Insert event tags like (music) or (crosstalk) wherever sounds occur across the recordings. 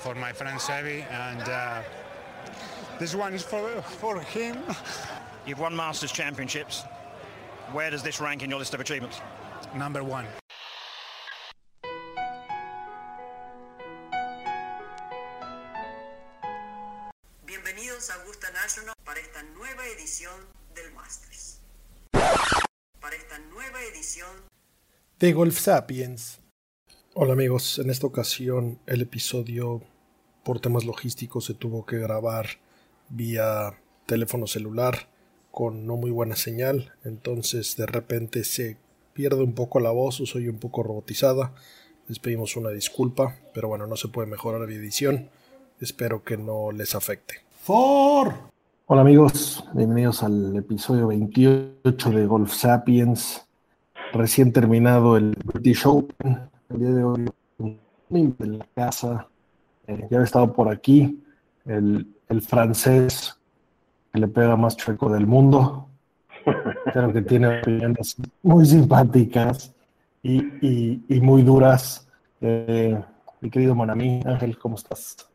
for my friend Sevi, and uh, this one is for for him. You've won Masters Championships. Where does this rank in your list of achievements? Number one. Bienvenidos a Augusta National para esta nueva edición del Masters. Para esta nueva edición de Golf Sapiens. Hola amigos, en esta ocasión el episodio por temas logísticos se tuvo que grabar vía teléfono celular con no muy buena señal, entonces de repente se pierde un poco la voz o soy un poco robotizada. Les pedimos una disculpa, pero bueno, no se puede mejorar la edición. Espero que no les afecte. ¡For! Hola amigos, bienvenidos al episodio 28 de Golf Sapiens. Recién terminado el British Open. El día de hoy en la casa. Eh, ya he estado por aquí. El, el francés que le pega más chueco del mundo. (laughs) Creo que tiene opiniones muy simpáticas y, y, muy duras. Eh, mi querido Monami, Ángel, ¿cómo estás?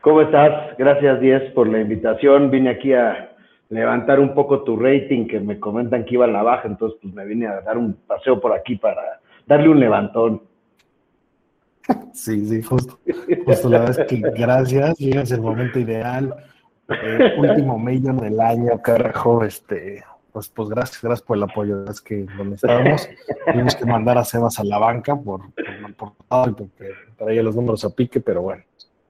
¿Cómo estás? Gracias, Diez, por la invitación. Vine aquí a levantar un poco tu rating, que me comentan que iba a la baja, entonces pues me vine a dar un paseo por aquí para darle un levantón. Sí, sí, justo, justo la verdad es que gracias, llegas el momento ideal, eh, último mayor del año, carajo, este, pues, pues gracias, gracias por el apoyo, es que donde estábamos, tuvimos que mandar a Sebas a la banca por, por, por porque traía los números a pique, pero bueno.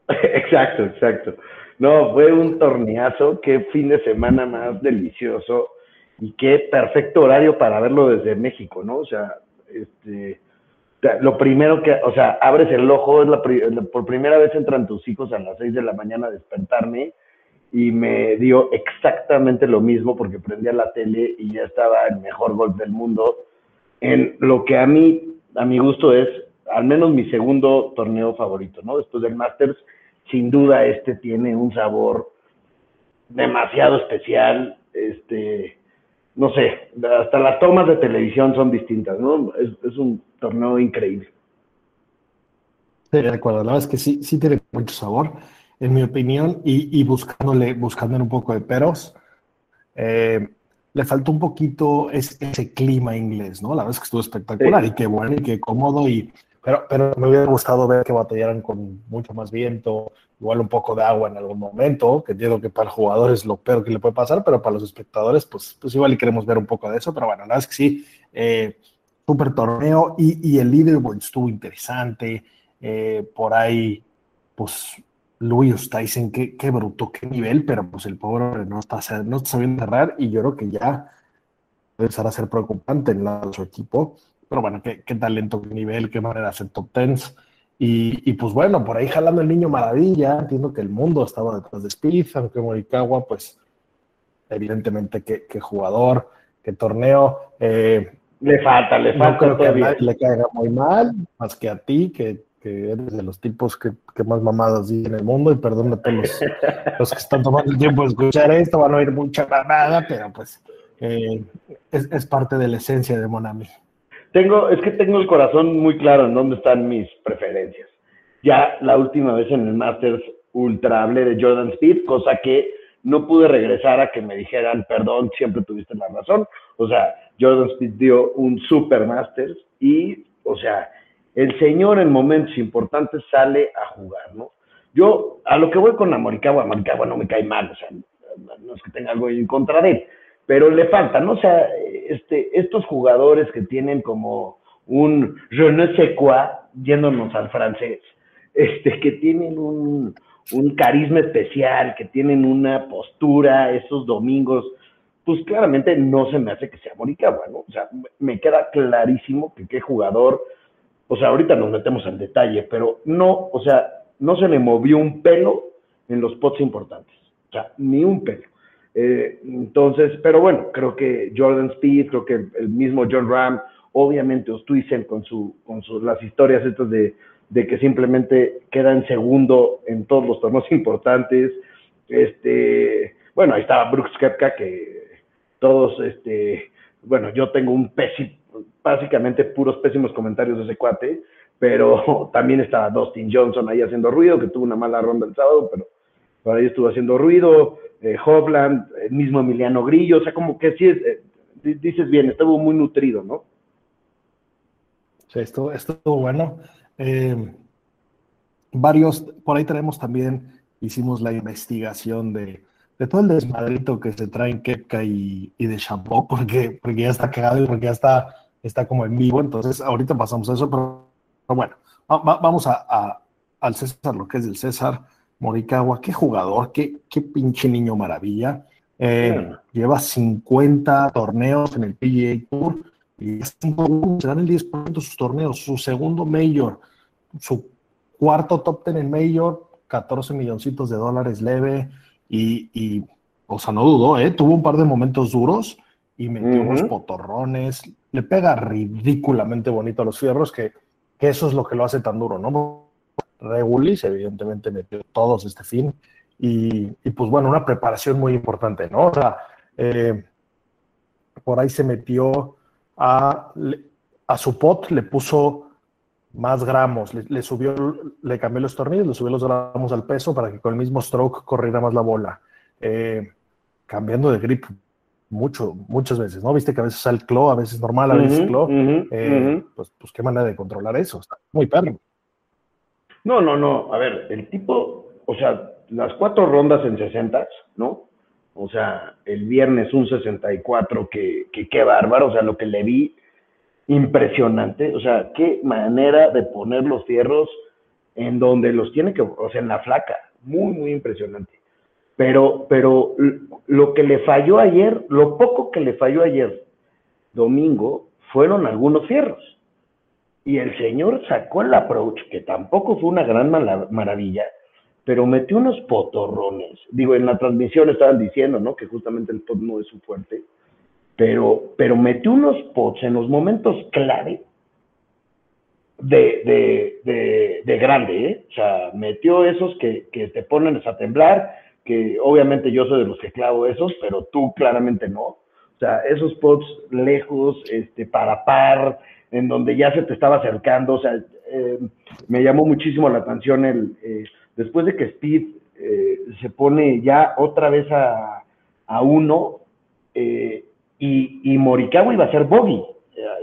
Exacto, exacto. No, fue un torneazo, qué fin de semana más delicioso y qué perfecto horario para verlo desde México, ¿no? O sea, este, lo primero que, o sea, abres el ojo, es la, por primera vez entran tus hijos a las 6 de la mañana a despertarme y me dio exactamente lo mismo porque prendía la tele y ya estaba el mejor golf del mundo en lo que a mí, a mi gusto es al menos mi segundo torneo favorito, ¿no? Después del Masters, sin duda este tiene un sabor demasiado especial, este, no sé, hasta las tomas de televisión son distintas, ¿no? Es, un torneo increíble. Sí, de acuerdo, la verdad es que sí, sí tiene mucho sabor, en mi opinión, y, y buscándole, buscándole un poco de peros. Eh, le faltó un poquito ese, clima inglés, ¿no? La verdad es que estuvo espectacular y qué bueno y qué cómodo y pero, pero me hubiera gustado ver que batallaran con mucho más viento, igual un poco de agua en algún momento, que entiendo que para el jugador es lo peor que le puede pasar, pero para los espectadores, pues, pues igual y queremos ver un poco de eso, pero bueno, la verdad es que sí, eh, súper torneo y, y, el leaderboard estuvo interesante, eh, por ahí, pues Luis Tyson, qué, qué bruto, qué nivel, pero pues el pobre no está, no está sabiendo cerrar y yo creo que ya puede empezar a ser preocupante en de su equipo. Pero bueno, qué, talento, qué nivel, qué manera de hacer top tens. Y, pues bueno, por ahí jalando el niño maravilla, entiendo que el mundo estaba detrás de Speed, aunque Morikawa, pues evidentemente qué, jugador, qué torneo. Eh, le falta, le falta. No creo que a nadie le caiga muy mal, más que a ti, que, eres de los tipos que, más mamadas di en el mundo, y perdón a todos (laughs) los, que están tomando el tiempo de escuchar esto, van a oír mucha nada, pero pues eh, es, es, parte de la esencia de Monami. Tengo, es que tengo el corazón muy claro en dónde están mis preferencias. Ya la última vez en el Masters Ultra hablé de Jordan Speed, cosa que no pude regresar a que me dijeran, perdón, siempre tuviste la razón. O sea, Jordan Speed dio un Super Masters y, o sea, el señor en momentos importantes sale a jugar, ¿no? Yo, a lo que voy con la Morikawa, Morikawa no me cae mal, o sea, no es que tenga algo en contra de él, pero le falta, ¿no? O sea, este, estos jugadores que tienen como un je ne sais quoi, yéndonos al francés, este, que tienen un, un carisma especial, que tienen una postura esos domingos, pues claramente no se me hace que sea Morikawa, ¿no? O sea, me queda clarísimo que qué jugador, o sea, ahorita nos metemos en detalle, pero no, o sea, no se le movió un pelo en los pots importantes, o sea, ni un pelo. Eh, entonces, pero bueno, creo que Jordan Speed, creo que el, mismo John Ram, obviamente Ostuisen con, su, con sus, las historias estas de, de que simplemente queda en segundo en todos los torneos (laughs) importantes. Este, bueno, ahí estaba Brooks Kepka, que todos, este, bueno, yo tengo un pésimo, básicamente puros pésimos comentarios de ese cuate, pero (laughs) también estaba Dustin Johnson ahí haciendo ruido, que tuvo una mala ronda el sábado, pero por ahí estuvo haciendo ruido, eh, el mismo Emiliano Grillo, o sea, como que sí, eh, dices bien, estuvo muy nutrido, ¿no? Sí, estuvo, estuvo bueno. Eh, varios, por ahí tenemos también, hicimos la investigación de, de todo el desmadrito que se traen Kepka y, y de Shampoo, (laughs) porque, porque ya está cagado y porque ya está, está como en vivo, entonces ahorita pasamos a eso, pero, bueno, vamos a, al César, lo que es del César. Morikawa, qué jugador, qué, qué pinche niño maravilla. Eh, lleva 50 torneos en el PGA Tour y se dan el 10% de sus torneos. Su segundo Major, su cuarto top 10 en Major, 14 milloncitos de dólares leve y, o sea, no dudó, ¿eh? tuvo un par de momentos duros y metió unos potorrones. Le pega ridículamente bonito a los fierros, que, que eso es lo que lo hace tan duro, ¿no? Regulis, evidentemente metió todos este fin. Y, pues bueno, una preparación muy importante, ¿no? O sea, eh, por ahí se metió a, a su pot, le puso más gramos, le, subió, le cambió los tornillos, le subió los gramos al peso para que con el mismo stroke corriera más la bola. Eh, cambiando de grip mucho, muchas veces, ¿no? Viste que a veces sale el claw, a veces normal, a veces claw. Eh, pues, pues qué manera de controlar eso, está muy perro. No, no, no. A ver, el tipo, o sea, las cuatro rondas en 60, ¿no? O sea, el viernes un 64, que, que qué bárbaro, o sea, lo que le vi, impresionante. O sea, qué manera de poner los fierros en donde los tiene que, o sea, en la flaca. Muy, muy impresionante. Pero, pero lo que le falló ayer, lo poco que le falló ayer, domingo, fueron algunos fierros y el señor sacó el approach, que tampoco fue una gran maravilla, pero metió unos potorrones. Digo, en la transmisión estaban diciendo, ¿no? Que justamente el pot no es su fuerte, pero, pero metió unos pots en los momentos clave de, de, de, de grande, ¿eh? O sea, metió esos que, que te ponen a temblar, que obviamente yo soy de los que clavo esos, pero tú claramente no. O sea, esos pots lejos, este, para par, en donde ya se te estaba acercando, o sea, eh, me llamó muchísimo la atención el, eh, después de que Speed eh, se pone ya otra vez a, uno, y, y, Morikawa iba a ser bogey,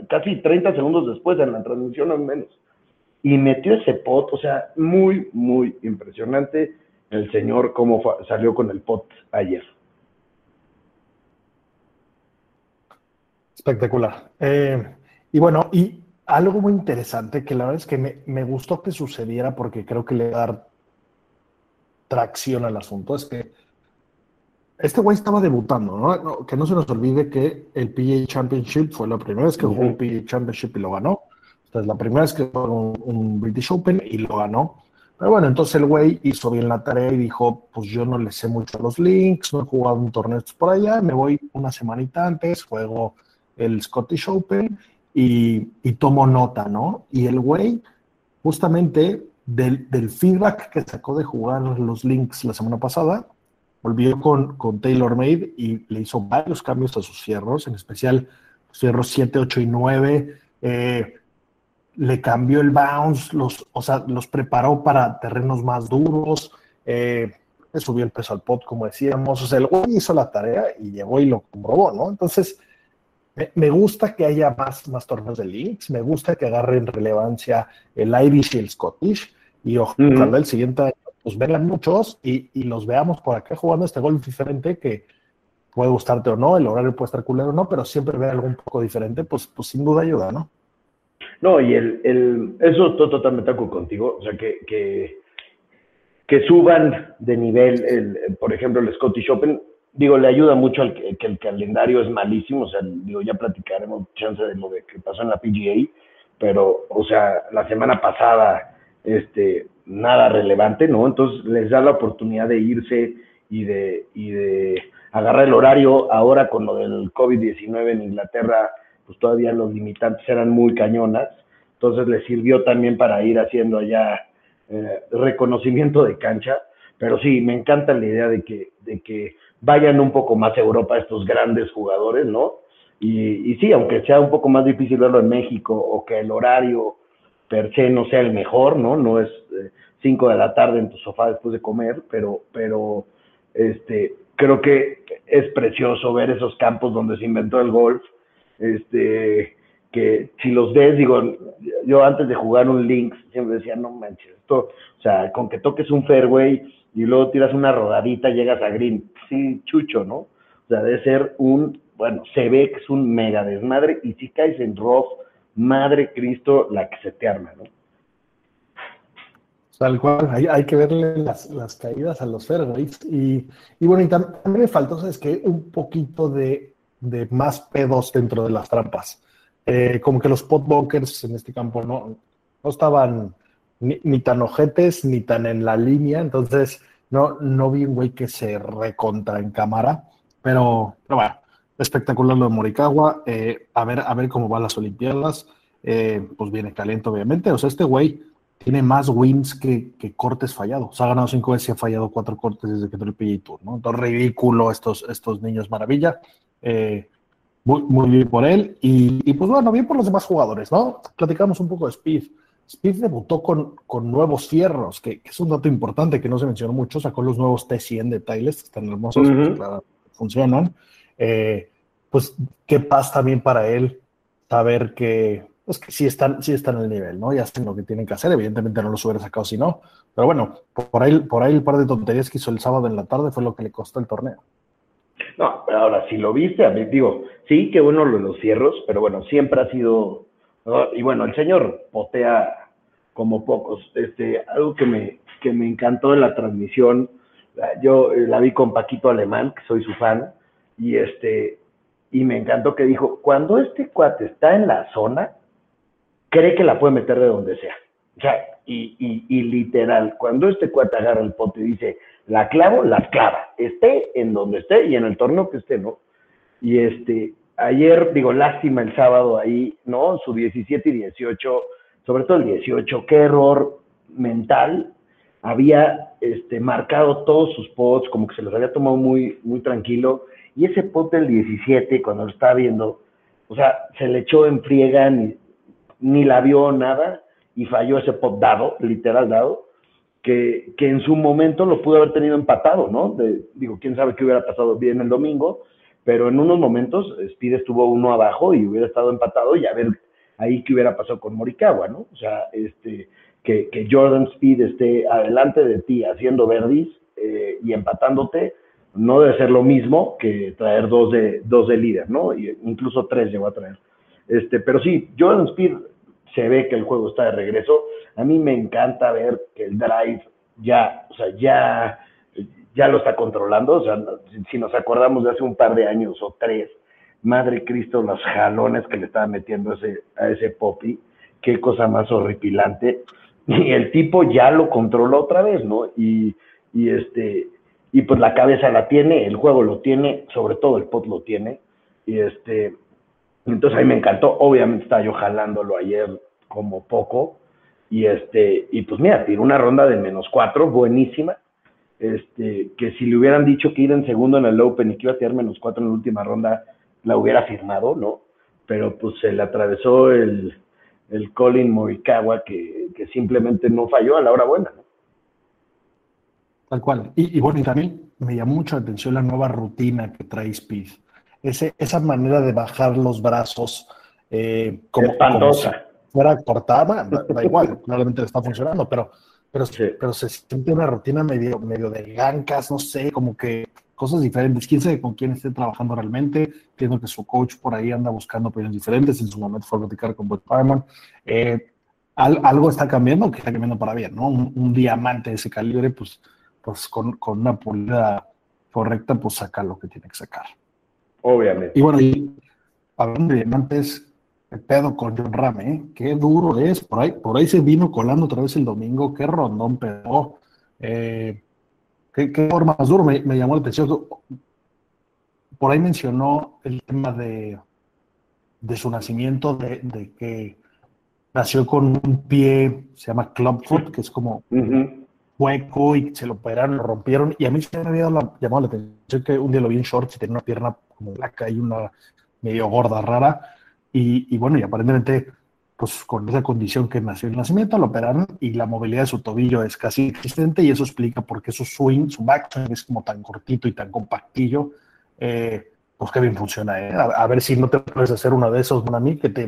casi 30 segundos después en la transmisión al menos, y metió ese pot, o sea, muy, muy impresionante el señor cómo salió con el pot ayer. Espectacular. Y bueno, y algo muy interesante que la verdad es que me, gustó que sucediera porque creo que le va a dar tracción al asunto es que este güey estaba debutando, ¿no? Que no se nos olvide que el PGA Championship fue la primera vez que jugó un PGA Championship y lo ganó. Entonces, la primera vez que jugó un, un, British Open y lo ganó. Pero bueno, entonces el güey hizo bien la tarea y dijo, pues yo no le sé mucho a los links, no he jugado un torneo por allá, me voy una semanita antes, juego el Scottish Open y, y tomo nota, ¿no? Y el güey, justamente del, del, feedback que sacó de jugar los links la semana pasada, volvió con, con Taylor Made y le hizo varios cambios a sus fierros, en especial los fierros 7, 8 y 9. Eh, le cambió el bounce, los, o sea, los preparó para terrenos más duros, eh, le subió el peso al pot, como decíamos. O sea, el güey hizo la tarea y llegó y lo comprobó, ¿no? Entonces, me gusta que haya más, más torneos de links, me gusta que agarren relevancia el Irish y el Scottish, y ojalá el siguiente año pues vengan muchos y, y, los veamos por acá jugando este golf diferente que puede gustarte o no, el horario puede estar culero o no, pero siempre ver algo un poco diferente, pues, pues sin duda ayuda, ¿no? No, y el, el eso estoy totalmente acuerdo contigo, o sea, que, que, que suban de nivel, el, por ejemplo, el Scottish Open, digo, le ayuda mucho al que, el calendario es malísimo, o sea, digo, ya platicaremos chance de lo de que pasó en la PGA, pero, o sea, la semana pasada, este, nada relevante, ¿no? Entonces les da la oportunidad de irse y de, y de agarrar el horario. Ahora con lo del COVID-19 en Inglaterra, pues todavía los limitantes eran muy cañonas, entonces les sirvió también para ir haciendo allá eh, reconocimiento de cancha, pero sí, me encanta la idea de que, de que vayan un poco más a Europa estos grandes jugadores, ¿no? Y, y, sí, aunque sea un poco más difícil verlo en México o que el horario per se no sea el mejor, ¿no? No es 5 de la tarde en tu sofá después de comer, pero, pero este, creo que es precioso ver esos campos donde se inventó el golf, este, que si los ves, digo, yo antes de jugar un links siempre decía, no manches, esto, o sea, con que toques un fairway y luego tiras una rodadita, llegas a green, sí, chucho, ¿no? O sea, debe ser un, bueno, se ve que es un mega desmadre y si caes en rough, madre Cristo, la que se te arma, ¿no? Tal cual, hay, que verle las, caídas a los fairways. Y, bueno, y también me faltó, ¿sabes qué? Un poquito de, más pedos dentro de las trampas. Eh, como que los potbunkers en este campo no, no estaban ni, ni, tan ojetes ni tan en la línea, entonces no, no vi un güey que se recontra en cámara, pero, pero bueno, espectacular lo de Morikawa, eh, a, ver, a ver cómo van las Olimpiadas, eh, pues viene caliente obviamente, o sea, este güey tiene más wins que, que, cortes fallados. ha ganado cinco veces y ha fallado cuatro cortes desde que entró el PGA Tour, ¿no? Entonces, ridículo estos, estos niños maravilla. Eh, muy, muy, bien por él. Y, y, pues bueno, bien por los demás jugadores, ¿no? Platicamos un poco de Speed. Speed debutó con, con nuevos fierros, que, que, es un dato importante que no se mencionó mucho. Sacó los nuevos T100 de Tiles, que están hermosos, uh -huh. que, claro, funcionan. Eh, pues qué paz también para él saber que pues que sí están, sí están al nivel, ¿no? Ya hacen lo que tienen que hacer, evidentemente no los hubiera sacado si no, pero bueno, por ahí, por ahí el par de tonterías que hizo el sábado en la tarde fue lo que le costó el torneo. No, pero ahora, si lo viste, a mí digo, sí, que bueno lo los cierros, pero bueno, siempre ha sido, y bueno, el señor potea como pocos, este, algo que me, que me encantó de la transmisión, yo la vi con Paquito Alemán, que soy su fan, y este, y me encantó que dijo, cuando este cuate está en la zona, cree que la puede meter de donde sea. O sea, y, y, literal, cuando este cuate agarra el pote y dice, la clavo, la clava, esté en donde esté y en el torneo que esté, ¿no? Y este, ayer, digo, lástima el sábado ahí, ¿no? Su 17 y 18, sobre todo el 18, qué error mental. Había este, marcado todos sus pots, como que se los había tomado muy, muy tranquilo. Y ese pot del 17, cuando lo estaba viendo, o sea, se le echó en friega, ni, ni la vio nada y falló ese pot dado, literal dado, que, que, en su momento lo pudo haber tenido empatado, ¿no? De, digo, quién sabe qué hubiera pasado bien el domingo, pero en unos momentos Speed estuvo uno abajo y hubiera estado empatado y a ver ahí qué hubiera pasado con Morikawa, ¿no? O sea, este, que, que Jordan Speed esté adelante de ti haciendo verdis eh, y empatándote, no debe ser lo mismo que traer dos de, dos de líder, ¿no? Y incluso tres llegó a traer. Este, pero sí, Jordan Speed se ve que el juego está de regreso. A mí me encanta ver que el drive ya, o sea, ya, ya lo está controlando. O sea, si nos acordamos de hace un par de años o tres, madre Cristo, los jalones que le estaba metiendo ese, a ese Poppy, qué cosa más horripilante. Y el tipo ya lo controla otra vez, ¿no? Y, y este, y pues la cabeza la tiene, el juego lo tiene, sobre todo el pot lo tiene. Y este, entonces a mí me encantó, obviamente estaba yo jalándolo ayer como poco, y este, y pues mira, tiró una ronda de menos cuatro, buenísima, este, que si le hubieran dicho que ir en segundo en el Open y que iba a tirar menos cuatro en la última ronda, la hubiera firmado, ¿no? Pero pues se le atravesó el, el Colin Morikawa que, que simplemente no falló a la hora buena, ¿no? Tal cual. Y, y bueno, y también me llamó mucho la atención la nueva rutina que trae Speed ese, esa manera de bajar los brazos eh, como, como si fuera cortada, da, da igual, probablemente está funcionando, pero, pero, sí. pero se siente una rutina medio, medio de gancas, no sé, como que cosas diferentes. Quién sabe con quién esté trabajando realmente. Entiendo que su coach por ahí anda buscando opiniones diferentes. En su momento fue a platicar con Bob Parman. Eh, al, algo está cambiando, que está cambiando para bien, ¿no? Un, un diamante de ese calibre, pues, pues con, con una pulida correcta, pues saca lo que tiene que sacar. Obviamente. Y bueno, y hablando de diamantes, el pedo con John Rame, ¿eh? qué duro es. Por ahí, por ahí se vino colando otra vez el domingo, qué rondón pegó. Eh, qué, qué forma más duro, me, me, llamó la atención. Por ahí mencionó el tema de, de su nacimiento, de, de, que nació con un pie, se llama clubfoot, que es como uh -huh. Hueco y se lo operaron, lo rompieron. Y a mí se me había llamado la atención que un día lo vi en shorts y tenía una pierna como blanca y una medio gorda, rara. Y, y, bueno, y aparentemente pues con esa condición que nació el nacimiento, lo operaron y la movilidad de su tobillo es casi existente y eso explica por qué su swing, su backswing es como tan cortito y tan compactillo. Eh, pues qué bien funciona, ¿eh? a, ver si no te puedes hacer uno de esos, mí que te,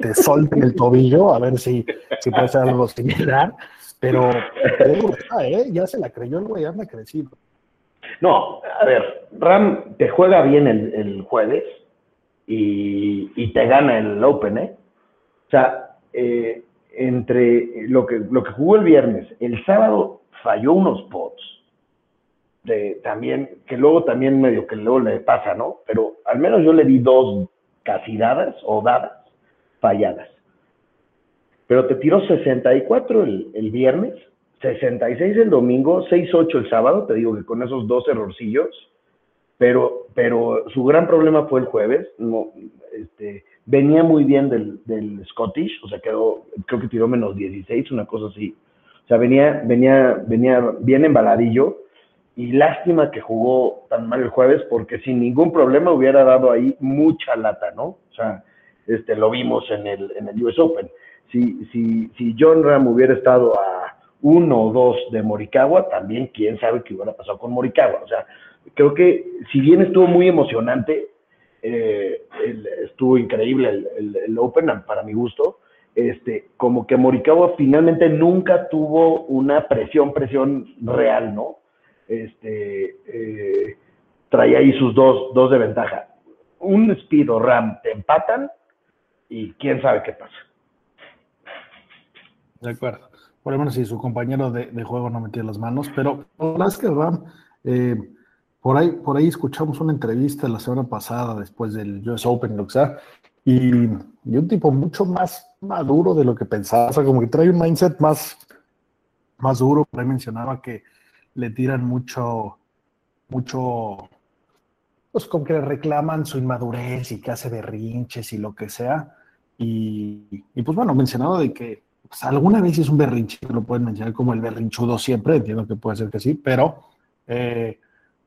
te solte el tobillo, a ver si, si puede ser algo similar. Pero, (laughs) ¿eh? ya se la creyó el güey, anda crecido. No, a ver, Ram te juega bien el, jueves y, y, te gana el Open, ¿eh? O sea, eh, entre lo que, lo que jugó el viernes, el sábado falló unos pots. De, también, que luego también medio que luego le pasa, ¿no? Pero al menos yo le di dos casi dadas o dadas falladas pero te tiró 64 el, el viernes, 66 el domingo, 6-8 el sábado, te digo que con esos dos errorcillos, pero, pero su gran problema fue el jueves, no, este, venía muy bien del, del Scottish, o sea, quedó, creo que tiró menos 16, una cosa así. O sea, venía, venía, venía bien embaladillo y lástima que jugó tan mal el jueves porque sin ningún problema hubiera dado ahí mucha lata, ¿no? O sea, este, lo vimos en el, en el US Open si, si, si John Ram hubiera estado a uno o dos de Morikawa, también quién sabe qué hubiera pasado con Morikawa. O sea, creo que si bien estuvo muy emocionante, eh, estuvo increíble el, Open para mi gusto, este, como que Morikawa finalmente nunca tuvo una presión, presión real, ¿no? Este, eh, traía ahí sus dos, dos de ventaja. Un Speed o Ram te empatan y quién sabe qué pasa. De acuerdo. Por lo menos si su compañero de, juego no metía las manos, pero la que Ram, eh, por, ahí, por ahí escuchamos una entrevista la semana pasada después del US Open, lo que sea, y, un tipo mucho más maduro de lo que pensaba, o sea, como que trae un mindset más, más duro, por ahí mencionaba que le tiran mucho, mucho, pues como que le reclaman su inmadurez y que hace berrinches y lo que sea, y, y pues bueno, mencionaba de que pues, alguna vez es un berrinche, lo pueden mencionar como el berrinchudo siempre, entiendo que puede ser que sí, pero eh,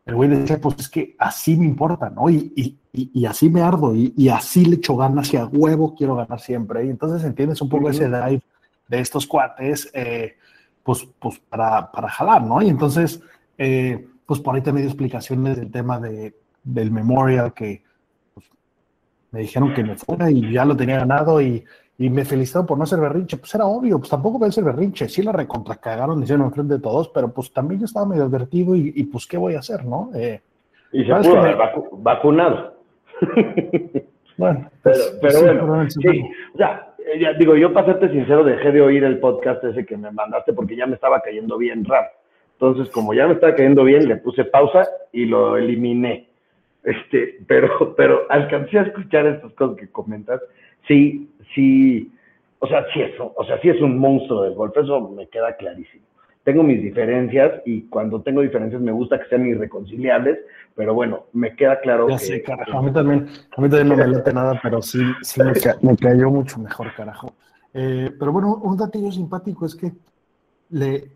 el güey decía, pues es que así me importa, ¿no? Y, así me ardo, y, así le echo ganas y a huevo quiero ganar siempre. Y entonces entiendes un poco ese drive de estos cuates, eh, pues, pues para, para, jalar, ¿no? Y entonces, eh, pues por ahí te dio explicaciones del tema de, del memorial que pues, me dijeron que me fuera y ya lo tenía ganado y y me felicitaron por no ser berrinche. Pues era obvio, pues tampoco voy a ser berrinche. Sí la recontracagaron, hicieron enfrente de todos, pero pues también yo estaba medio advertido y, pues qué voy a hacer, ¿no? Eh, y se pudo haber vacunado. (laughs) Bueno, pero, pues, bueno, sí, ya, ya, digo, yo para serte sincero, dejé de oír el podcast ese que me mandaste porque ya me estaba cayendo bien rap. Entonces, como ya me estaba cayendo bien, le puse pausa y lo eliminé. Este, pero, pero alcancé a escuchar estas cosas que comentas sí, sí, o sea, sí es, o sea, sí es un monstruo del golf, eso me queda clarísimo. Tengo mis diferencias y cuando tengo diferencias me gusta que sean irreconciliables, pero bueno, me queda claro ya Sé, carajo, a mí también, a mí también no me late nada, pero sí, sí me, cayó mucho mejor, carajo. Eh, pero bueno, un datillo simpático es que le,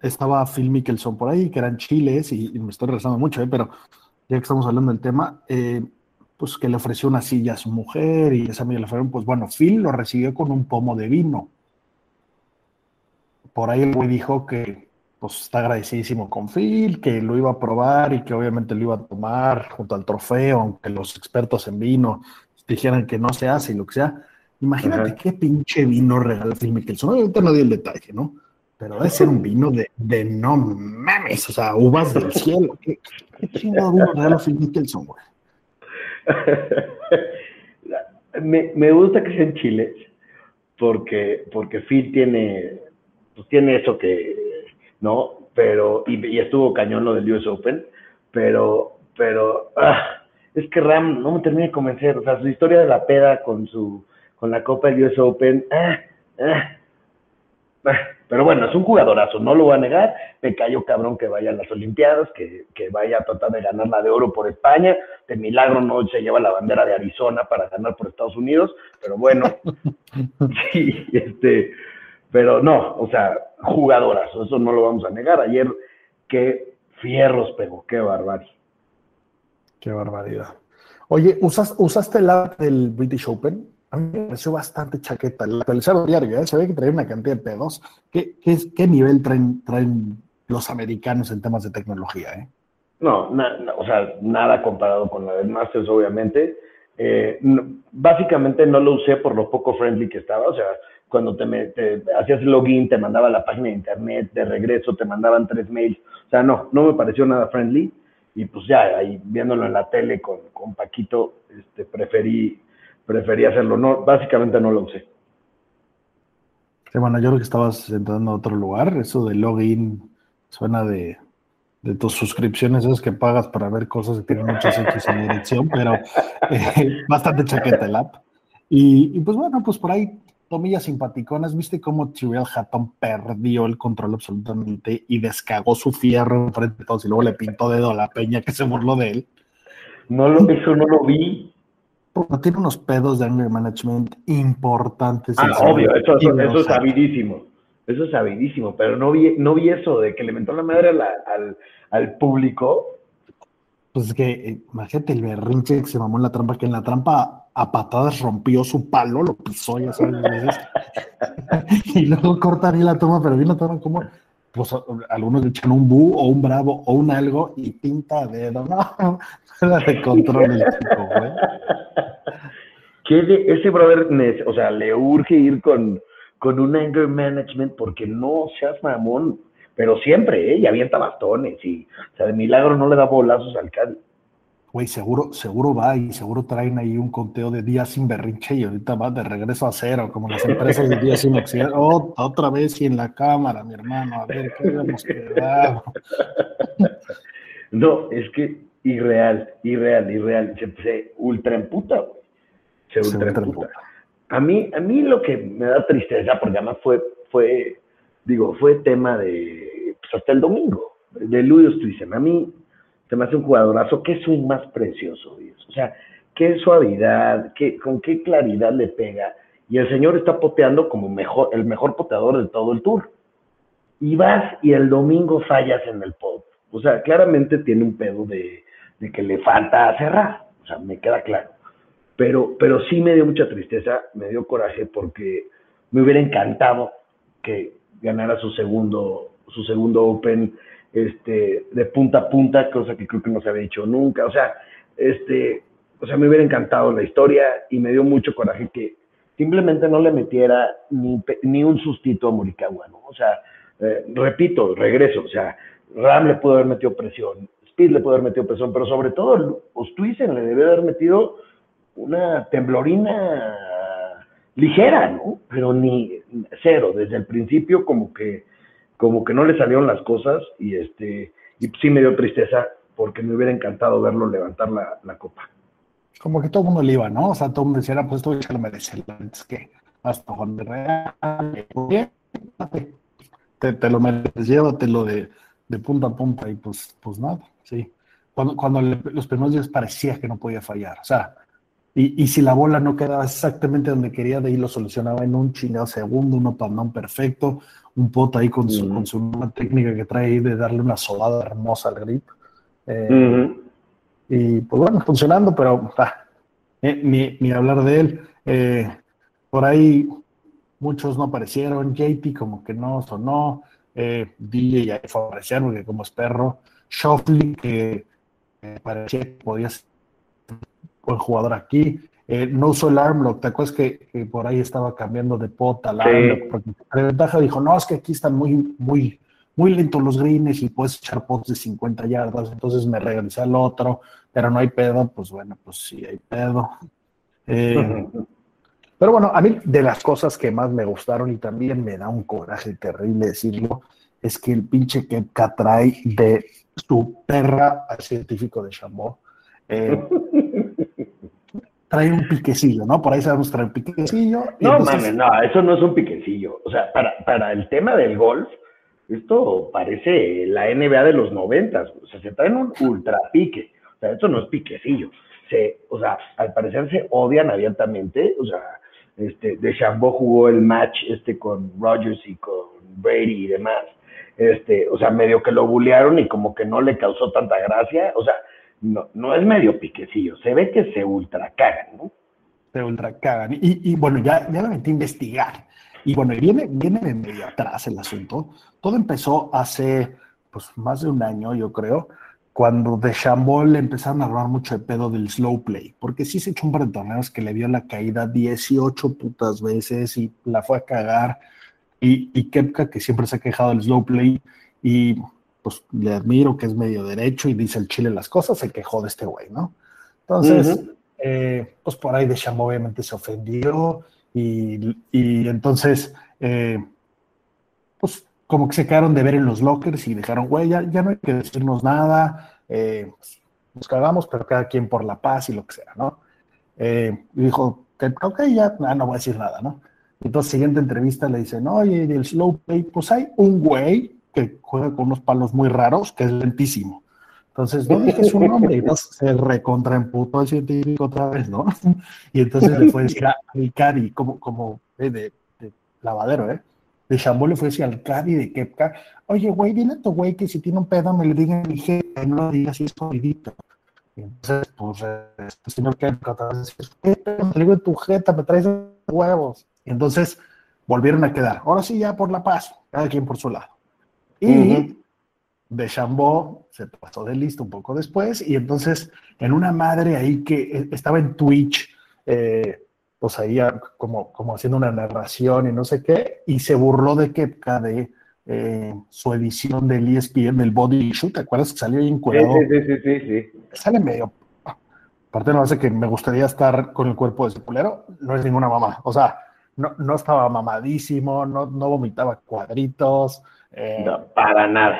estaba Phil Mickelson por ahí, que eran chiles, y, me estoy regresando mucho, eh, pero ya que estamos hablando del tema, eh, pues que le ofreció una silla a su mujer y esa amiga le ofrecieron, pues bueno, Phil lo recibió con un pomo de vino. Por ahí el güey dijo que pues está agradecidísimo con Phil, que lo iba a probar y que obviamente lo iba a tomar junto al trofeo, aunque los expertos en vino dijeran que no se hace y lo que sea. Imagínate qué pinche vino regala Phil Mickelson. Obviamente no dio el detalle, ¿no? Pero debe ser un vino de, de no mames, o sea, uvas del cielo. ¿Qué, qué chingado vino regala Phil Mickelson, güey? (laughs) me, me, gusta que sean chiles porque, porque Phil tiene, pues tiene eso que, ¿no? Pero, y, estuvo cañón lo del US Open, pero, pero, ah, es que Ram no me termina de convencer, o sea, su historia de la peda con su, con la Copa del US Open, ah, ah, pero bueno, es un jugadorazo, no lo voy a negar. Me cayó cabrón que vaya a las Olimpiadas, que, vaya a tratar de ganar la de oro por España. De milagro no se lleva la bandera de Arizona para ganar por Estados Unidos, pero bueno, (laughs) sí, este, pero no, o sea, jugadorazo, eso no lo vamos a negar. Ayer, qué fierros pegó, qué barbaridad. Qué barbaridad. Oye, ¿usas, ¿usaste el app del British Open? A mí me pareció bastante chaqueta. La actualizado diario, ¿eh? se ve que trae una cantidad de pedos. ¿Qué, qué, nivel traen, traen los americanos en temas de tecnología? ¿eh? No, o sea, nada comparado con la del Masters, obviamente. Eh, básicamente no lo usé por lo poco friendly que estaba, o sea, cuando te, te, hacías login, te mandaba la página de internet, de regreso te mandaban tres mails, o sea, no, no me pareció nada friendly y pues ya, ahí viéndolo en la tele con, con Paquito, este, preferí, preferí hacerlo, no, básicamente no lo usé. Sí, bueno, yo creo que estabas entrando a otro lugar, eso de login suena de, de tus suscripciones esas que pagas para ver cosas que tienen muchas X en (laughs) dirección, pero eh, bastante chaqueta el app. Y, pues bueno, pues por ahí tomillas simpaticonas. ¿Viste cómo Tyrell Hatton perdió el control absolutamente y descagó su fierro frente a todos y luego le pintó dedo a la peña que se burló de él? No lo, eso no lo vi. Tiene unos pedos de anger management importantes. Ah, obvio, eso, eso es sabidísimo. Eso es sabidísimo, pero no vi, no vi eso de que le mentó la madre al, al público. Pues es que, eh, imagínate el berrinche que se mamó en la trampa, que en la trampa a patadas rompió su palo, lo pisó, ya sabes. (laughs) (laughs) y luego cortan y la toma, pero bien la toma como, pues algunos le echan un bu o un bravo o un algo y pinta dedo. No, (laughs) la de control el chico, güey. Que ese brother, o sea, le urge ir con, con un anger management porque no seas mamón pero siempre, ¿eh? Y avienta bastones y, o sea, de milagro no le da bolazos al Cádiz. Güey, seguro, seguro va y seguro traen ahí un conteo de días sin berrinche y ahorita va de regreso a cero, como las empresas de días sin accidente. (laughs) Oh, otra vez y en la cámara, mi hermano, a ver qué habíamos quedado. (laughs) No, es que irreal, irreal, irreal. Se, se ultra emputa, güey. Se, ultra, emputa. A mí, a mí lo que me da tristeza, porque además fue, fue digo, fue tema de, pues hasta el domingo, de Luis Tuisen. A mí se me hace un jugadorazo, qué swing más precioso. O sea, qué suavidad, qué, con qué claridad le pega. Y el señor está poteando como mejor, el mejor poteador de todo el tour. Y vas y el domingo fallas en el pot. O sea, claramente tiene un pedo de, de que le falta cerrar. O sea, me queda claro. Pero, pero sí me dio mucha tristeza, me dio coraje porque me hubiera encantado que, ganara su segundo, su segundo Open este, de punta a punta, cosa que creo que no se había hecho nunca. O sea, este, o sea, me hubiera encantado la historia y me dio mucho coraje que simplemente no le metiera ni, ni un sustito a Morikawa, ¿no? O sea, eh, repito, regreso, o sea, Ram le pudo haber metido presión, Speed le pudo haber metido presión, pero sobre todo Ostuisen le debe haber metido una temblorina ligera, ¿no? Pero ni cero, desde el principio como que, como que no le salieron las cosas y este, y sí me dio tristeza porque me hubiera encantado verlo levantar la, la copa. Como que todo el mundo le iba, ¿no? O sea, todo el mundo decía, pues esto ya lo merece, es que hasta Juan de Real, te, te lo mereces, llévatelo de, de punta a punta y pues, pues nada, sí. Cuando, cuando los primeros días parecía que no podía fallar, o sea, y, si la bola no quedaba exactamente donde quería, de ahí lo solucionaba en un chingado segundo, un perfecto, un pot ahí con su, con su técnica que trae ahí de darle una sobada hermosa al grip. Eh, y pues bueno, funcionando, pero eh, ni, hablar de él. Eh, por ahí muchos no aparecieron, JP como que no sonó, DJ ya fue a aparecer porque como es perro, Shoffley que parecía que podía ser buen jugador aquí. Eh, no usó el armlock, ¿te acuerdas que, por ahí estaba cambiando de pota al armlock? Porque la ventaja dijo, no, es que aquí están muy, muy, muy lentos los greens y puedes echar pots de 50 yardas, entonces me regresé al otro, pero no hay pedo, pues bueno, pues sí hay pedo. Eh, (laughs) pero bueno, a mí de las cosas que más me gustaron y también me da un coraje terrible decirlo, es que el pinche Kepka trae de su perra al científico de Chambó. Eh, (laughs) trae un piquecillo, ¿no? Por ahí sabemos traer un piquecillo. No, mames, no, eso no es un piquecillo. O sea, para, para el tema del golf, esto parece la NBA de los noventas. O sea, se traen un ultra pique. O sea, eso no es piquecillo. Se, o sea, al parecer se odian abiertamente. O sea, este, de jugó el match este con Rogers y con Brady y demás. Este, o sea, medio que lo bullearon y como que no le causó tanta gracia. O sea, no, no es medio piquecillo, se ve que se ultra cagan, ¿no? se ultra cagan. Y, y bueno, ya, ya me metí a investigar. Y bueno, viene, viene de medio atrás el asunto. Todo empezó hace pues más de un año, yo creo, cuando de Chambol empezaron a hablar mucho de pedo del slow play, porque sí se echó un par de torneos que le vio la caída 18 putas veces y la fue a cagar. Y, y Kepka, que siempre se ha quejado del slow play, y pues le admiro que es medio derecho y dice el chile las cosas, se quejó de este güey, ¿no? Entonces, eh, pues por ahí de Chambol obviamente se ofendió y, y entonces, eh, pues como que se quedaron de ver en los lockers y dejaron, güey, ya, ya no hay que decirnos nada, eh, nos cagamos, pero cada quien por la paz y lo que sea, ¿no? Y dijo, ok, ya ah, no voy a decir nada, ¿no? Entonces, siguiente entrevista le dicen, oye, del slow play, pues hay un güey que juega con unos palos muy raros, que es lentísimo. Entonces, no dije su nombre, y entonces se recontraemputó el científico otra vez, ¿no? (laughs) Y entonces le fue a decir a Cari, como, como de, de lavadero, ¿eh? de Chambó le fue decir al Cadi de Kepka, oye, güey, dile a tu güey que si tiene un pedo me lo diga en mi no lo diga así escondidito. Y entonces, pues, este señor Kepka otra vez dice, ¿qué? Me digo tu jeta, me traes huevos. Y entonces volvieron a quedar. Ahora sí, ya por la paz, cada quien por su lado. Y de Chambó se pasó de listo un poco después, y entonces en una madre ahí que eh, estaba en Twitch, eh, pues ahí como, como haciendo una narración y no sé qué, y se burló de Kepka de eh, su edición del ESPN, del Body Issue, ¿te acuerdas que salió ahí encuadrado? Sí, sí, sí, sí, sí. Sale medio... Aparte no hace que me gustaría estar con el cuerpo de ese culero, no es ninguna mamá, o sea, no, no estaba mamadísimo, no, no vomitaba cuadritos. Eh, no, para nada.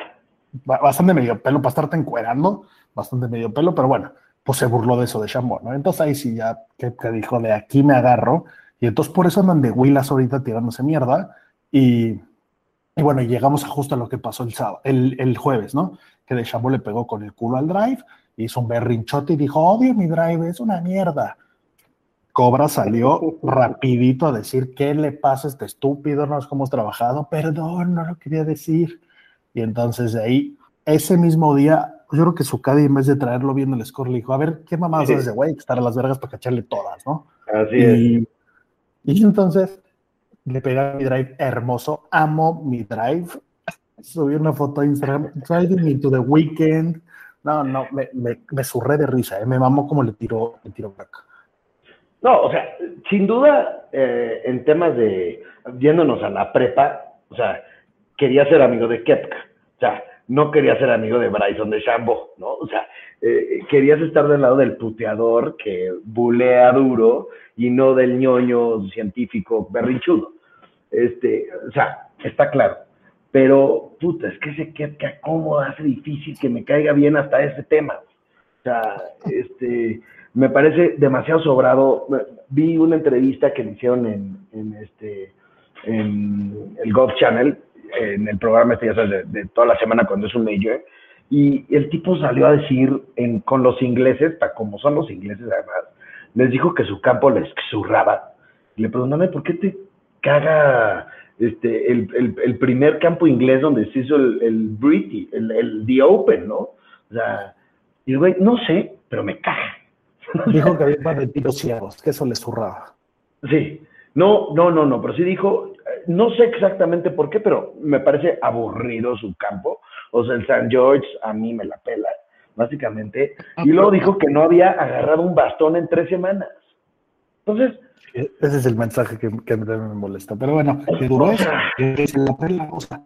Bastante medio pelo para estarte encuerando, bastante medio pelo, pero bueno, pues se burló de eso de Chambon, ¿no? Entonces ahí sí ya que, dijo, de aquí me agarro, y entonces por eso andan de Willas ahorita tirándose mierda, y, y bueno, llegamos a justo a lo que pasó el sábado, el, el jueves, ¿no? Que de Chambon le pegó con el culo al drive, hizo un berrinchote y dijo, odio mi drive, es una mierda. Cobra salió (laughs) rapidito a decir, ¿qué le pasa a este estúpido? No es como hemos trabajado, perdón, no lo quería decir. Y entonces de ahí, ese mismo día, yo creo que su Caddy, en vez de traerlo viendo el score, le dijo, a ver, ¿qué mamadas haces de (laughs) güey? Estar a las vergas para cacharle todas, ¿no? Así y, es. Y entonces le pegué a mi drive hermoso, amo mi drive. Subí una foto a Instagram, driving into the weekend. No, no, me, me, me surré de risa, ¿eh? me mamó como le tiró, le tiró acá. No, o sea, sin duda, eh, en temas de yéndonos a la prepa, o sea, quería ser amigo de Kepka. O sea, no quería ser amigo de Bryson de Chambo, ¿no? O sea, eh, querías estar del lado del puteador que bulea duro y no del ñoño científico berrinchudo. Este, o sea, está claro. Pero, puta, es que ese Kepka, ¿cómo hace difícil que me caiga bien hasta ese tema? O sea, este, me parece demasiado sobrado. Vi una entrevista que le hicieron en, en este, en el Golf Channel, en el programa este, ya sabes, de, toda la semana cuando es un major, y el tipo salió a decir en, con los ingleses, como son los ingleses además, les dijo que su campo les zurraba. Y le preguntaron, ¿por qué te caga este, el, el, el, primer campo inglés donde se hizo el, el British, el, el The Open, ¿no? O sea, y el güey, no sé, pero me caga. Dijo que había par de tiros ciegos, que eso le zurraba. Sí, no, no, no, no, pero sí dijo, no sé exactamente por qué, pero me parece aburrido su campo. O sea, el San George a mí me la pela, básicamente. Y luego dijo que no había agarrado un bastón en tres semanas. Entonces. Ese es el mensaje que, que me molesta. Pero bueno, que duró eso, que se la pela, o sea,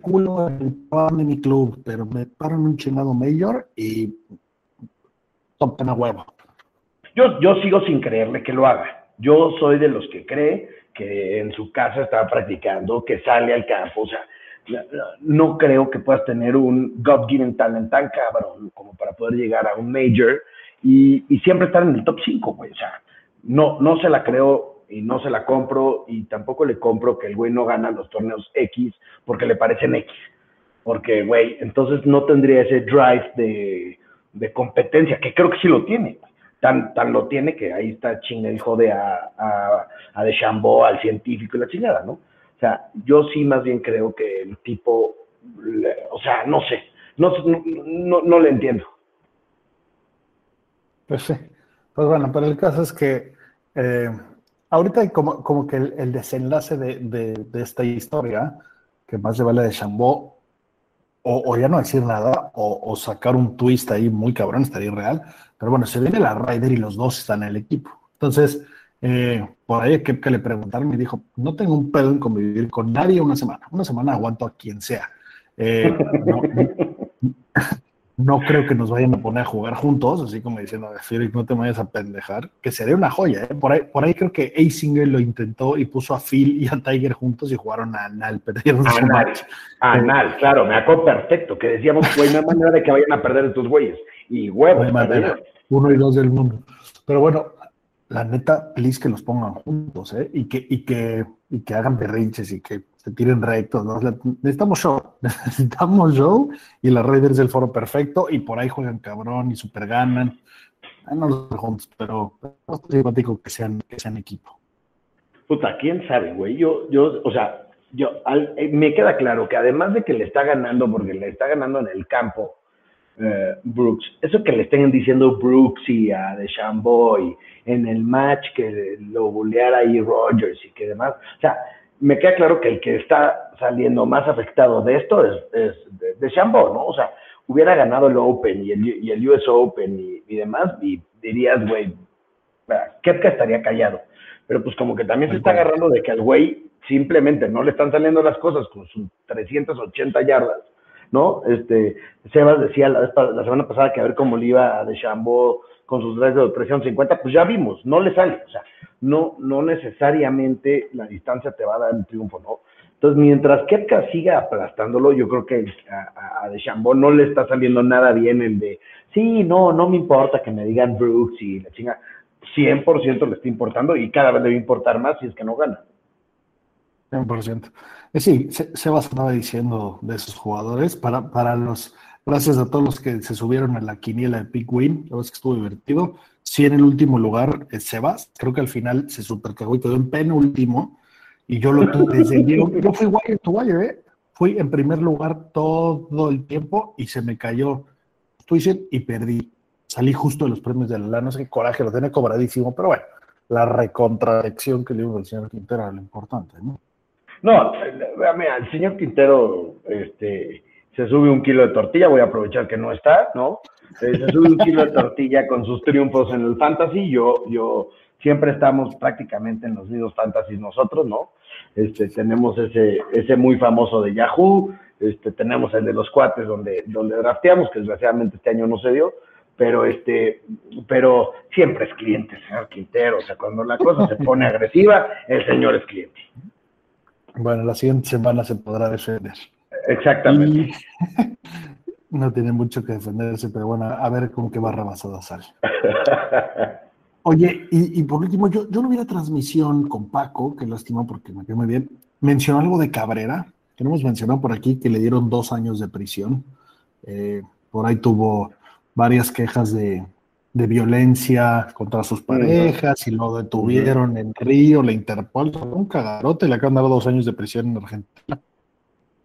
culo en de mi club, pero me paran un chingado mayor y topen a huevo. Yo, yo sigo sin creerle que lo haga. Yo soy de los que cree que en su casa estaba practicando, que sale al campo, o sea, no creo que puedas tener un God-given talent tan cabrón como para poder llegar a un major y, y siempre estar en el top 5, güey. O sea, no, no se la creo y no se la compro y tampoco le compro que el güey no gana los torneos X porque le parecen X. Porque, güey, entonces no tendría ese drive de, de competencia, que creo que sí lo tiene. Tan, tan lo tiene que ahí está chinga y jode a, a, a Deschambeau, al científico y la chingada, ¿no? O sea, yo sí más bien creo que el tipo, o sea, no sé, no, no, no le entiendo. Pues sí. Pues bueno, pero el caso es que Eh, ahorita como, como que el, desenlace de, esta historia, que más se vale de Chambó, o, ya no decir nada, o, sacar un twist ahí muy cabrón, estaría real. Pero bueno, se viene la Ryder y los dos están en el equipo. Entonces, eh, por ahí que, que le preguntaron me dijo, no tengo un pedo en convivir con nadie una semana. Una semana aguanto a quien sea. Eh, no, creo que nos vayan a poner a jugar juntos, así como diciendo, Felix, no te vayas a pendejar, que sería una joya. ¿eh? Por, ahí, por ahí creo que Asinger lo intentó y puso a Phil y a Tiger juntos y jugaron a Anal, perdieron su match. Anal, claro, me acuerdo perfecto, que decíamos, güey, no hay manera de que vayan a perder estos güeyes. Y huevos, uno y dos del mundo. Pero bueno, la neta, please que los pongan juntos, ¿eh? Y que, y que, y que hagan berrinches y que se tiren rectos, ¿no? Necesitamos show, (laughs) necesitamos show y la Raiders del foro perfecto y por ahí juegan cabrón y super ganan. no los juntos, pero es simpático que sean, que sean equipo. Puta, quién sabe, güey. Yo, yo, o sea, yo, eh, me queda claro que además de que le está ganando, porque le está ganando en el campo, eh, Brooks. Eso que le estén diciendo Brooks y a DeChambeau en el match que lo buleara ahí Rogers y que demás. O sea, me queda claro que el que está saliendo más afectado de esto es, es DeChambeau, ¿no? O sea, hubiera ganado el Open y el, y el US Open y, demás y dirías, güey, Kepka estaría callado. Pero pues como que también se está agarrando de que al güey simplemente no le están saliendo las cosas con sus 380 yardas ¿no? Este, Sebas decía la, la semana pasada que a ver cómo le iba a Deschambeau con sus redes de 350, pues ya vimos, no le sale, o sea, no, no necesariamente la distancia te va a dar el triunfo, ¿no? Entonces, mientras Kepka siga aplastándolo, yo creo que a, a no le está saliendo nada bien el de, sí, no, no me importa que me digan Brooks y la chinga, 100% le está importando y cada vez le va a importar más si es que no gana. 100%. Eh, sí, Sebas estaba diciendo de esos jugadores. Para, para los, gracias a todos los que se subieron a la quiniela de Pick Win, la verdad es que estuvo divertido. Sí, en el último lugar es Sebas. Creo que al final se supercagó y quedó en penúltimo. Y yo lo tuve desde el Yo fui wire to wire, ¿eh? Fui en primer lugar todo el tiempo y se me cayó Twitter y perdí. Salí justo de los premios de la No sé qué coraje, lo tenía cobradísimo, pero bueno, la recontradicción que le dio el señor Quintero era lo importante, ¿no? No, mira, el señor Quintero este, se sube un kilo de tortilla, voy a aprovechar que no está, ¿no? Eh, se sube un kilo de tortilla con sus triunfos en el fantasy, yo, yo siempre estamos prácticamente en los mismos fantasies nosotros, ¿no? Este, tenemos ese, ese muy famoso de Yahoo, este, tenemos el de los cuates donde, donde drafteamos, que desgraciadamente este año no se dio, pero este, pero siempre es cliente, señor Quintero, o sea, cuando la cosa se pone agresiva, el señor es cliente. Bueno, la siguiente semana se podrá defender. Exactamente. (laughs) no tiene mucho que defenderse, pero bueno, a ver con qué barra basada sale. (laughs) Oye, y, por último, yo, yo no vi la transmisión con Paco, que lástima porque me quedó muy bien. Mencionó algo de Cabrera, que no hemos mencionado por aquí, que le dieron dos años de prisión. Eh, por ahí tuvo varias quejas de, de violencia contra sus parejas y lo detuvieron en Río, la Interpol, un cagarote, le acaban de dar dos años de prisión en Argentina.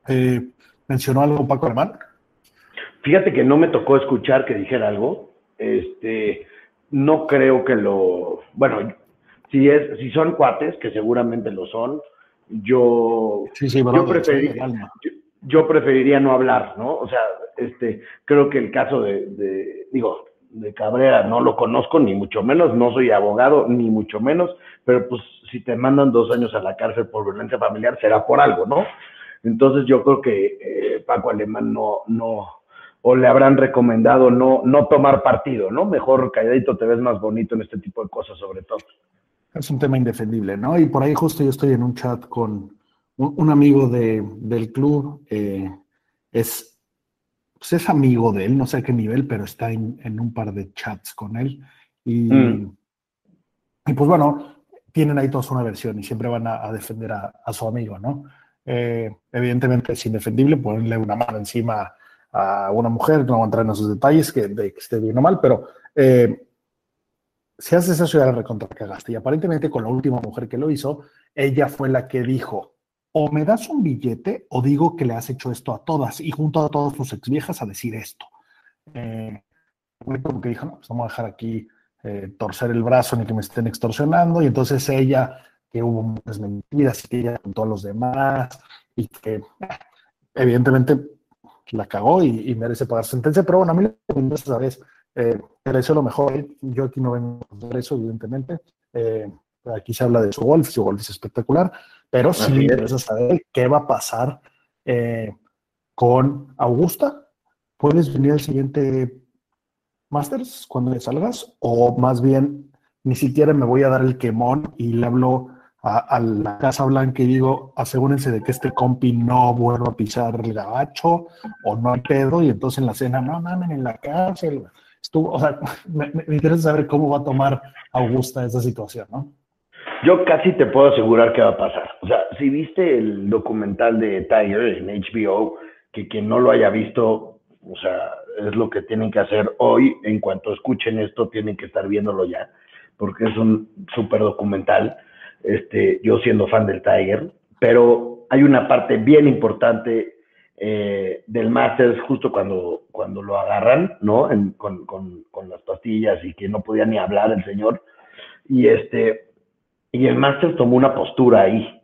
Eh, ¿Mencionó algo Paco Alemán? Fíjate que no me tocó escuchar que dijera algo. Este, no creo que lo, bueno, si es, si son cuates, que seguramente lo son, yo, yo, preferiría, yo, preferiría no hablar, ¿no? O sea, este, creo que el caso de digo, de Cabrera no lo conozco, ni mucho menos, no soy abogado, ni mucho menos, pero pues si te mandan dos años a la cárcel por violencia familiar, será por algo, ¿no? Entonces yo creo que eh, Paco Alemán no, no, o le habrán recomendado no, no tomar partido, ¿no? Mejor calladito te ves más bonito en este tipo de cosas, sobre todo. Es un tema indefendible, ¿no? Y por ahí justo yo estoy en un chat con un, amigo de, del club, eh, es pues es amigo de él, no sé a qué nivel, pero está en, un par de chats con él. Y, mm. y, pues bueno, tienen ahí todos una versión y siempre van a, defender a, su amigo, ¿no? Eh, evidentemente es indefendible ponerle una mano encima a una mujer, no voy a entrar en esos detalles que, de que esté bien o mal, pero eh, si haces ya la recontra cagaste. Y aparentemente con la última mujer que lo hizo, ella fue la que dijo, o me das un billete o digo que le has hecho esto a todas y junto a todas tus ex viejas a decir esto. Eh, como que dijo, no, pues vamos a dejar aquí eh, torcer el brazo ni que me estén extorsionando. Y entonces ella, que hubo muchas mentiras y que ella contó a los demás y que evidentemente la cagó y, merece pagar sentencia. Pero bueno, a mí me interesa saber, eh, merece lo mejor. Yo aquí no vengo a hacer eso, evidentemente. Eh, aquí se habla de su golf, su golf es espectacular, pero sí me interesa saber qué va a pasar eh, con Augusta. ¿Puedes venir al siguiente Masters cuando salgas? O más bien, ni siquiera me voy a dar el quemón y le hablo a, la Casa Blanca y digo, asegúrense de que este compi no vuelva a pisar el gabacho o no hay pedo, y entonces en la cena, no mamen, en la cárcel. Estuvo, o sea, me, me interesa saber cómo va a tomar Augusta esa situación, ¿no? Yo casi te puedo asegurar que va a pasar. O sea, si viste el documental de Tiger en HBO, que quien no lo haya visto, o sea, es lo que tienen que hacer hoy. En cuanto escuchen esto, tienen que estar viéndolo ya, porque es un súper documental. Este, yo siendo fan del Tiger, pero hay una parte bien importante eh, del Masters justo cuando, cuando lo agarran, ¿no? con, con, con las pastillas y que no podía ni hablar el señor. Y este, y el máster tomó una postura ahí.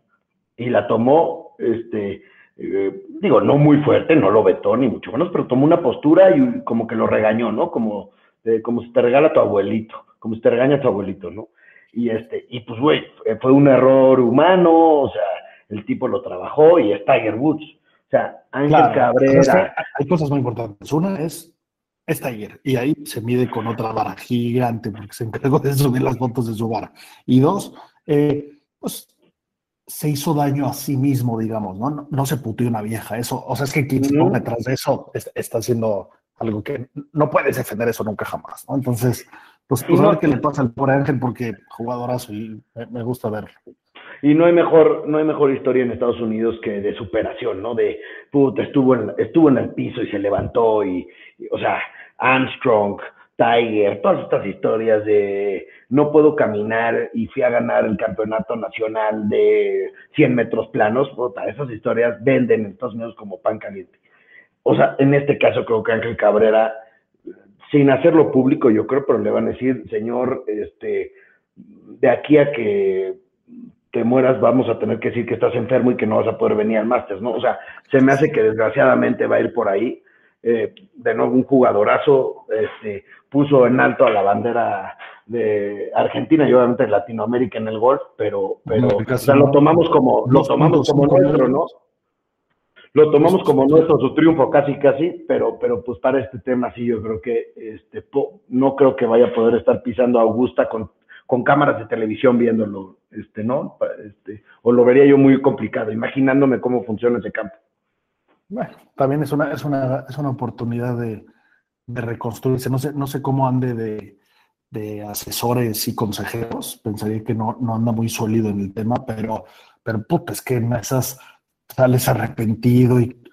Y la tomó, este, eh, digo, no muy fuerte, no lo vetó ni mucho menos, pero tomó una postura y como que lo regañó, ¿no? Como, eh, como si te regala tu abuelito, como si te regaña tu abuelito, ¿no? Y este, y pues, güey, fue un error humano, o sea, el tipo lo trabajó y es Tiger Woods. O sea, Ángel Cabrera. hay cosas muy importantes. Una es es Tiger. Y ahí se mide con otra vara gigante porque se encargó de subir las fotos de su vara. Y dos, eh, pues se hizo daño a sí mismo, digamos, ¿no? No, se puteó una vieja. Eso, o sea, es que quien se pone detrás de eso está haciendo algo que no puedes defender eso nunca jamás, ¿no? Entonces, pues, pues a ver qué le pasa al pobre Ángel porque jugadorazo y me, gusta verlo. Y no hay mejor, no hay mejor historia en Estados Unidos que de superación, ¿no? De puta, estuvo en, estuvo en el piso y se levantó y o sea, Armstrong, Tiger, todas estas historias de no puedo caminar y fui a ganar el campeonato nacional de 100 metros planos, puta, esas historias venden en Estados Unidos como pan caliente. O sea, en este caso creo que Ángel Cabrera, sin hacerlo público, yo creo, pero le van a decir, señor, este, de aquí a que te mueras vamos a tener que decir que estás enfermo y que no vas a poder venir al Masters, ¿no? O sea, se me hace que desgraciadamente va a ir por ahí eh, de nuevo un jugadorazo, este, puso en alto a la bandera de Argentina y obviamente Latinoamérica en el golf, pero, pero lo tomamos como, lo tomamos como nuestro, ¿no? Lo tomamos como nuestro, su triunfo casi casi, pero, pero pues para este tema sí yo creo que este no creo que vaya a poder estar pisando a Augusta con, con cámaras de televisión viéndolo, este, ¿no? Este, o lo vería yo muy complicado, imaginándome cómo funciona ese campo. Bueno, también es una, es una, es una oportunidad de, reconstruirse. No sé, no sé cómo ande de, asesores y consejeros. Pensaría que no, no anda muy sólido en el tema, pero, pero puta, es que en esas sales arrepentido y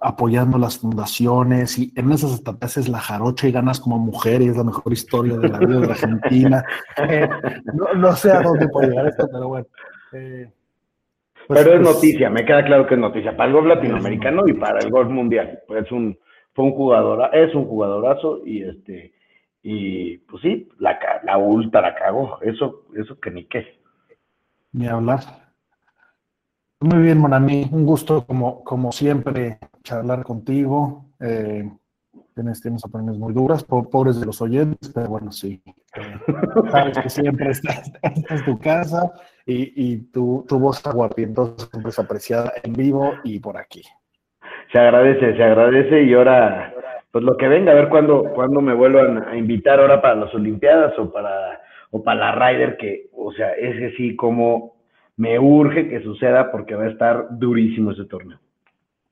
apoyando las fundaciones y en esas hasta te haces la jarocha y ganas como mujer y es la mejor historia de la vida de Argentina. (laughs) Eh, no, sé a dónde puede llegar esto, pero bueno. Eh, pues, Pero es pues, noticia, me queda claro que es noticia para el golf latinoamericano y para el golf mundial. Pues un, fue un jugador, es un jugadorazo y este, y pues sí, la, la ultra la cagó, eso, eso que ni qué. Ni hablar. Muy bien, Monami, un gusto como, como siempre charlar contigo. Eh, tienes, tienes opiniones muy duras, pobres de los oyentes, pero bueno, sí. Eh, sabes que siempre (laughs) estás, en tu casa y, y tu, tu voz entonces siempre es apreciada en vivo y por aquí. Se agradece, se agradece y ahora, pues lo que venga, a ver cuándo, cuándo me vuelvan a invitar ahora para las Olimpiadas o para, o para la Ryder, que, o sea, ese sí como me urge que suceda porque va a estar durísimo ese torneo.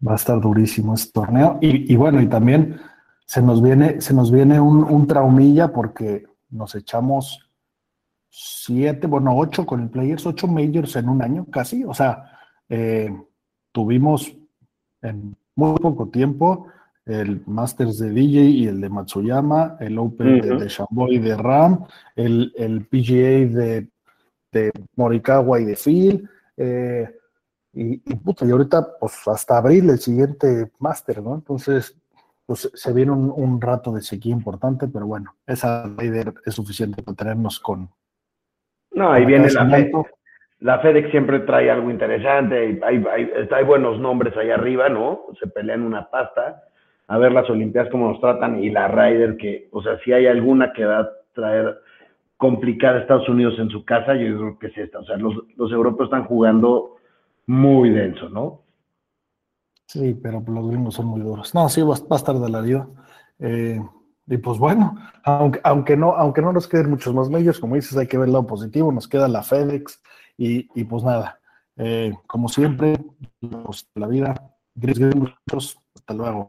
Va a estar durísimo ese torneo. Y, y bueno, y también se nos viene, se nos viene un, un traumilla porque nos echamos siete, bueno, ocho con el Players, ocho majors en un año casi. O sea, eh, tuvimos en muy poco tiempo el Masters de DJ y el de Matsuyama, el Open de, de y de Ram, el, el PGA de, de, Morikawa y de Phil. Eh, y, y, puta, y ahorita, pues hasta abril, el siguiente Master, ¿no? Entonces, pues se viene un, rato de sequía importante, pero bueno, esa Raider es suficiente para tenernos con. No, ahí viene la FedEx. La FedEx siempre trae algo interesante, hay, hay, hay, buenos nombres ahí arriba, ¿no? Se pelean una pasta. A ver las Olimpiadas cómo nos tratan y la Ryder que, o sea, si hay alguna que va a traer complicada a Estados Unidos en su casa, yo creo que es esta. O sea, los, los europeos están jugando muy denso, ¿no? Sí, pero los gringos son muy duros. No, sí, va, a estar de la vida. Eh, y pues bueno, aunque, aunque, no, aunque no nos queden muchos más medios, como dices, hay que ver el lado positivo, nos queda la FedEx y, y pues nada, eh, como siempre, la vida, gringos, hasta luego.